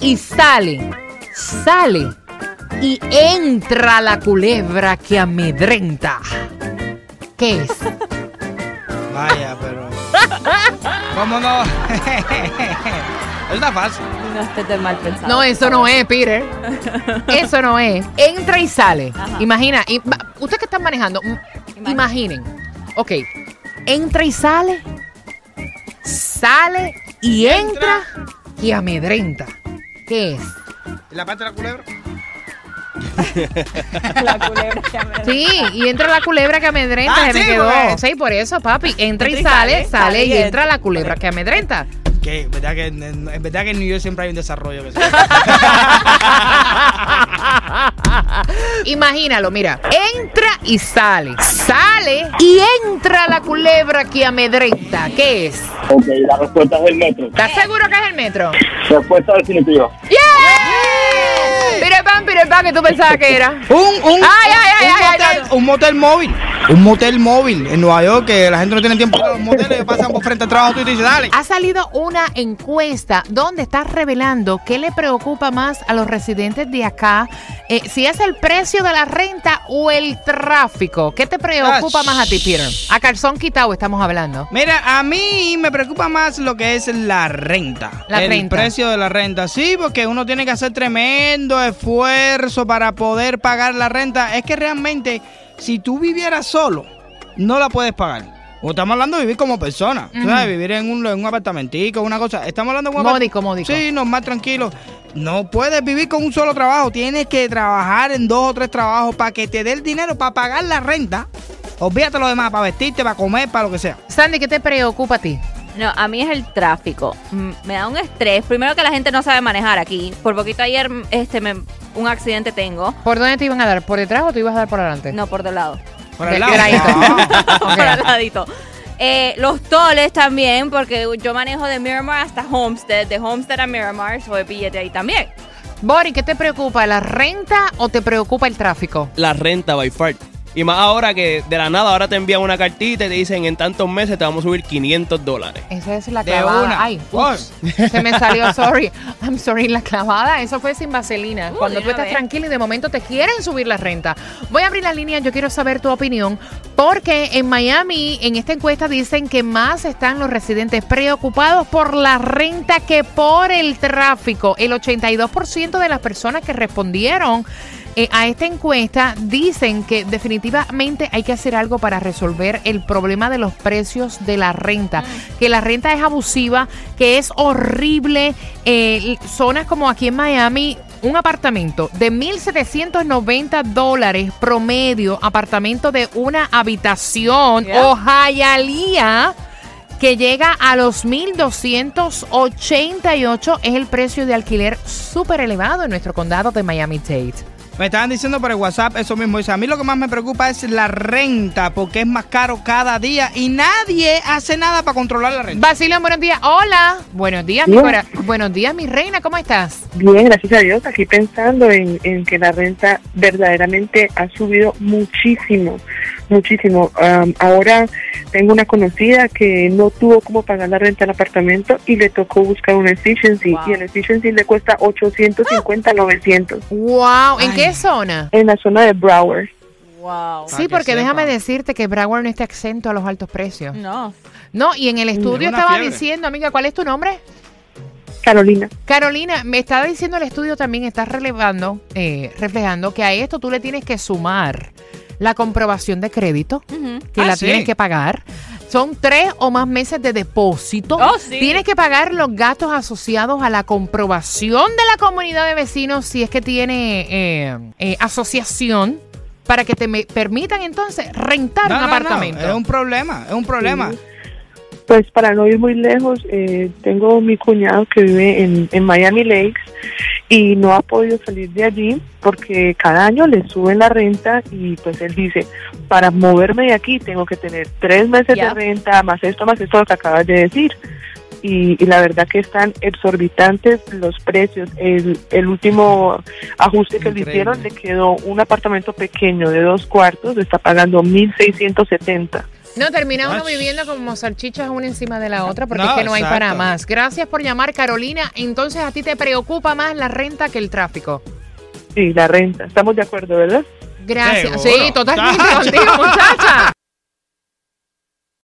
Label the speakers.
Speaker 1: Y
Speaker 2: sale. Sale y entra la culebra que amedrenta. ¿Qué es?
Speaker 3: Vaya, pero. ¿Cómo no? Está fácil.
Speaker 4: No estés de mal pensado.
Speaker 2: No, eso no es, Peter. Eso no es. Entra y sale.
Speaker 4: Ajá.
Speaker 2: Imagina, y- ustedes que están manejando,
Speaker 4: Imagina.
Speaker 2: imaginen. Ok, entra y sale, sale y entra, y amedrenta. ¿Qué es?
Speaker 3: ¿Y la parte de la culebra?
Speaker 4: La culebra que me-
Speaker 2: Sí, y entra la culebra que amedrenta,
Speaker 3: Ah,
Speaker 2: se me
Speaker 3: sí,
Speaker 2: quedó.
Speaker 3: porque-
Speaker 2: Sí, por eso, papi. Entra y
Speaker 4: Entra y
Speaker 2: sale,
Speaker 4: sale,
Speaker 2: y entra la culebra que amedrenta.
Speaker 3: Que es verdad que en, en- es verdad que en New York siempre hay un desarrollo que se-
Speaker 2: Imagínalo, mira. Entra y sale. Sale y entra la culebra que amedrenta. ¿Qué es?
Speaker 5: Ok, la respuesta es el metro.
Speaker 2: ¿Estás seguro que es el metro?
Speaker 5: Respuesta definitiva.
Speaker 2: ¡Yeah! Pire pan, pire pan, que tú pensabas que era.
Speaker 3: Un, un,
Speaker 2: Ay, ay, ay,
Speaker 3: un,
Speaker 2: ay,
Speaker 3: motel,
Speaker 2: ay, ay.
Speaker 3: un motel móvil. Un motel móvil en Nueva York que la gente no tiene tiempo para los moteles, pasan por frente al trabajo tú y te dale.
Speaker 2: Ha salido una encuesta donde está revelando qué le preocupa más a los residentes de acá, eh, si es el precio de la renta o el tráfico. ¿Qué te preocupa más a ti, Peter? A calzón quitado estamos hablando.
Speaker 3: Mira, a mí me preocupa más lo que es la renta.
Speaker 2: La
Speaker 3: el
Speaker 2: renta.
Speaker 3: precio de la renta. Sí, porque uno tiene que hacer tremendo esfuerzo para poder pagar la renta. Es que realmente, si tú vivieras solo, no la puedes pagar. O estamos hablando de vivir como persona. Tú
Speaker 2: Ujú.
Speaker 3: ¿Sabes? Vivir en un, en un apartamentico, una cosa. Estamos hablando de un
Speaker 2: Módico, módico.
Speaker 3: Sí, no, más tranquilo. No puedes vivir con un solo trabajo. Tienes que trabajar en dos o tres trabajos para que te dé el dinero para pagar la renta. Olvídate lo demás, para vestirte, para comer, para lo que sea.
Speaker 2: Sandy, ¿qué te preocupa a ti?
Speaker 4: No, a mí es el tráfico. Mm, Me da un estrés. Primero que la gente no sabe manejar aquí. Por poquito ayer este me- un accidente tengo.
Speaker 2: ¿Por dónde te iban a dar? ¿Por detrás o te ibas a dar por adelante?
Speaker 4: No, por del lado.
Speaker 3: Por el lado.
Speaker 4: por al ladito. Eh, los toles también, porque yo manejo de Miramar hasta Homestead, de Homestead a Miramar, soy billete ahí también.
Speaker 2: Bori, ¿qué te preocupa? ¿La renta o te preocupa el tráfico?
Speaker 6: la renta by far. Y más ahora que de la nada ahora te envían una cartita y te dicen en tantos meses te vamos a subir 500 dólares.
Speaker 2: Esa es la
Speaker 3: De
Speaker 2: clavada.
Speaker 3: una.
Speaker 2: Ay, ups, se me salió, sorry. I'm sorry, la clavada, eso fue sin vaselina.
Speaker 4: Uh,
Speaker 2: Cuando tú estás tranquilo y de momento te quieren subir la renta. Voy a abrir la línea, yo quiero saber tu opinión, porque en Miami, en esta encuesta dicen que más están los residentes preocupados por la renta que por el tráfico. El 82% de las personas que respondieron eh, a esta encuesta dicen que definitivamente hay que hacer algo para resolver el problema de los precios de la renta. Que la renta es abusiva, que es horrible. Eh, zonas como aquí en Miami, un apartamento de 1.790 dólares promedio, apartamento de una habitación
Speaker 4: Yeah.
Speaker 2: o que llega a los 1.288 es el precio de alquiler súper elevado en nuestro condado de Miami-Dade.
Speaker 3: Me estaban diciendo por el WhatsApp eso mismo. Dice, a mí lo que más me preocupa es la renta, porque es más caro cada día y nadie hace nada para controlar la renta.
Speaker 2: Basilio, buenos días. Hola. Buenos días, mi cora- Buenos días, mi reina. ¿Cómo estás?
Speaker 5: Bien, gracias a Dios. Aquí pensando en, en que la renta verdaderamente ha subido muchísimo, muchísimo. Am, ahora tengo una conocida que no tuvo cómo pagar la renta del apartamento y le tocó buscar un efficiency
Speaker 4: Wow.
Speaker 5: y el efficiency le cuesta 850, 900
Speaker 2: Wow. ¿En
Speaker 3: Ay.
Speaker 2: qué zona?
Speaker 5: en la zona de Broward.
Speaker 4: Wow.
Speaker 2: Sí,
Speaker 3: que
Speaker 2: porque déjame decirte que Broward no está exento a los altos precios.
Speaker 4: No.
Speaker 2: No, y en el estudio estaba
Speaker 3: fiebre.
Speaker 2: diciendo, amiga, ¿cuál es tu nombre?
Speaker 5: Carolina.
Speaker 2: Carolina, me está diciendo el estudio también, está relevando, eh, reflejando que a esto tú le tienes que sumar la comprobación de crédito, que
Speaker 3: Ah,
Speaker 2: la
Speaker 3: sí.
Speaker 2: tienes que pagar. Son tres o más meses de depósito.
Speaker 4: Oh, sí.
Speaker 2: Tienes que pagar los gastos asociados a la comprobación de la comunidad de vecinos si es que tiene eh, eh, asociación para que te me- permitan entonces rentar
Speaker 3: No,
Speaker 2: un
Speaker 3: no, no,
Speaker 2: apartamento.
Speaker 3: es un problema, es un problema.
Speaker 5: Sí. Pues para no ir muy lejos, eh, tengo mi cuñado que vive en, en Miami Lakes y no ha podido salir de allí porque cada año le suben la renta y pues él dice, para moverme de aquí tengo que tener tres meses de renta, más esto, más esto lo que acabas de decir. Y, y la verdad que están exorbitantes los precios. El, el último ajuste que le hicieron le quedó un apartamento pequeño de dos cuartos, está pagando 1.670.
Speaker 2: No, termina uno
Speaker 3: Ach.
Speaker 2: viviendo como salchichas una encima de la otra porque
Speaker 3: No,
Speaker 2: es que no hay para más. Gracias por llamar, Carolina. Entonces, ¿a ti te preocupa más la renta que el tráfico?
Speaker 5: Sí, la renta. Estamos de acuerdo, ¿verdad?
Speaker 2: Gracias.
Speaker 3: Seguro.
Speaker 2: Sí, totalmente contigo, muchacha.